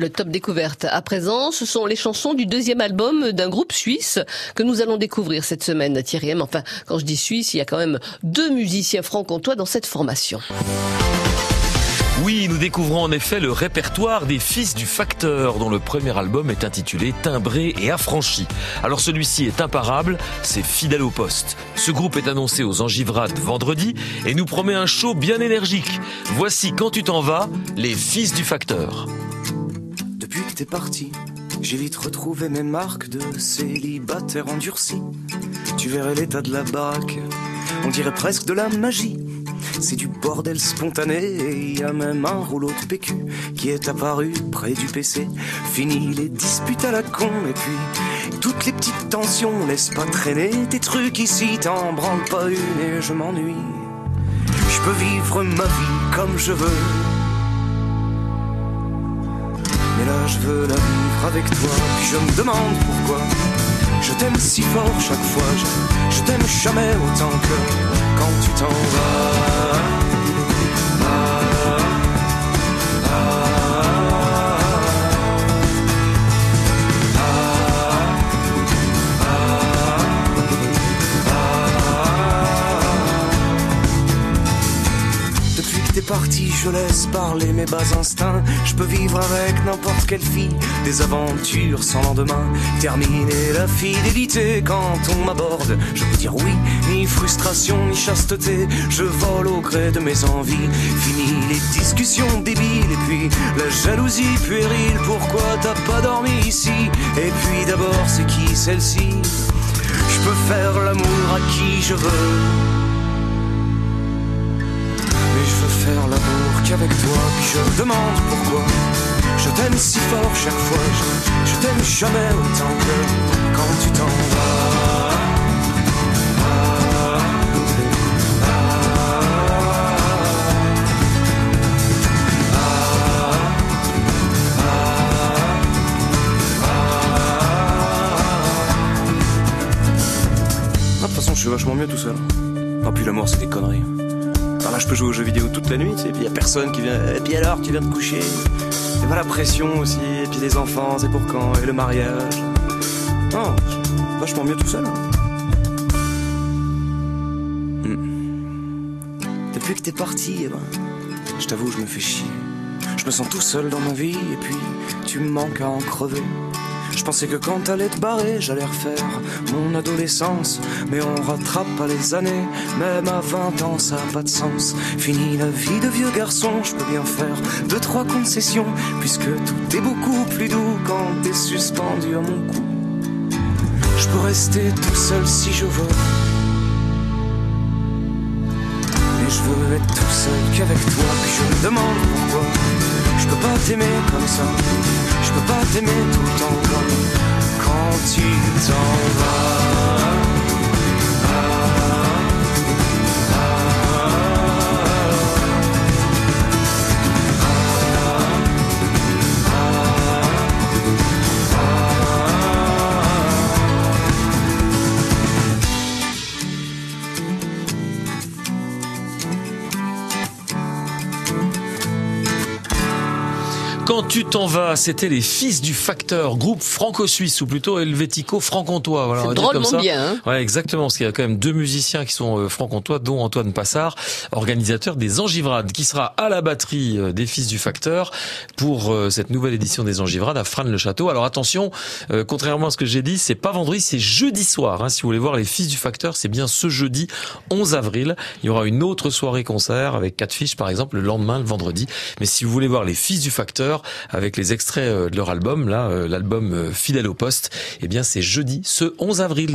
Le top découverte à présent, ce sont les chansons du deuxième album d'un groupe suisse que nous allons découvrir cette semaine, Thierry M. Enfin, quand je dis suisse, il y a quand même deux musiciens franc-comtois dans cette formation. Oui, nous découvrons en effet le répertoire des Fils du Facteur, dont le premier album est intitulé Timbré et affranchi. Alors celui-ci est imparable, c'est fidèle au poste. Ce groupe est annoncé aux Angivrades vendredi et nous promet un show bien énergique. Voici Quand tu t'en vas, les Fils du Facteur t'es parti, j'ai vite retrouvé mes marques de célibataire endurci. Tu verrais l'état de la baraque, on dirait presque de la magie. C'est du bordel spontané et y a même un rouleau de PQ qui est apparu près du PC. Fini les disputes à la con et puis toutes les petites tensions, laisse pas traîner tes trucs ici, t'en branles pas une et je m'ennuie. Je peux vivre ma vie comme je veux je veux la vivre avec toi. Je me demande pourquoi je t'aime si fort chaque fois. Je, je t'aime jamais autant que quand tu t'en vas. Je laisse parler mes bas instincts. Je peux vivre avec n'importe quelle fille, des aventures sans lendemain. Terminer la fidélité quand on m'aborde. Je peux dire oui, ni frustration, ni chasteté. Je vole au gré de mes envies. Fini les discussions débiles et puis la jalousie puérile. Pourquoi t'as pas dormi ici? Et puis d'abord, c'est qui celle-ci? Je peux faire l'amour à qui je veux. Qu'avec toi. Puis je demande pourquoi je t'aime si fort chaque fois. Je, t'aime jamais autant que quand tu t'en vas. De toute façon, je suis vachement mieux tout seul. Ah, puis l'amour, c'est des conneries. Là, je peux jouer aux jeux vidéo toute la nuit, tu sais, et puis y a personne qui vient. Et puis alors, tu viens de coucher. Et pas la pression aussi, et puis les enfants, c'est pour quand, et le mariage. Non, vachement mieux tout seul. Hein. Hmm. Depuis que t'es parti, eh ben, je t'avoue, je me fais chier. Je me sens tout seul dans ma vie, et puis tu me manques à en crever. Je pensais que quand t'allais te barrer, j'allais refaire mon adolescence. Mais on rattrape pas les années, même à 20 ans, ça a pas de sens. Fini la vie de vieux garçon, je peux bien faire deux, trois concessions. Puisque tout est beaucoup plus doux quand t'es suspendu à mon cou. Je peux rester tout seul si je veux. Mais je veux être tout seul qu'avec toi. Puis je me demande pourquoi je peux pas t'aimer comme ça. Je peux pas t'aimer tout le temps tu t'en Quand tu t'en vas, c'était les fils du facteur, groupe franco-suisse ou plutôt helvético-franc-comtois. Voilà, c'est drôlement bien. Hein ouais, exactement, parce qu'il y a quand même deux musiciens qui sont euh, franc-comtois, dont Antoine Passard, organisateur des Angivrades, qui sera à la batterie euh, des fils du facteur pour euh, cette nouvelle édition des Angivrades à Frane-le-Château. Alors attention, contrairement à ce que j'ai dit, c'est pas vendredi, c'est jeudi soir. Hein, si vous voulez voir les fils du facteur, c'est bien ce jeudi 11 avril. Il y aura une autre soirée concert avec quatre fiches par exemple le lendemain, le vendredi. Mais si vous voulez voir les fils du facteur avec les extraits euh, de leur album, là, euh, l'album euh, Fidèle au poste, eh bien c'est jeudi ce 11 avril.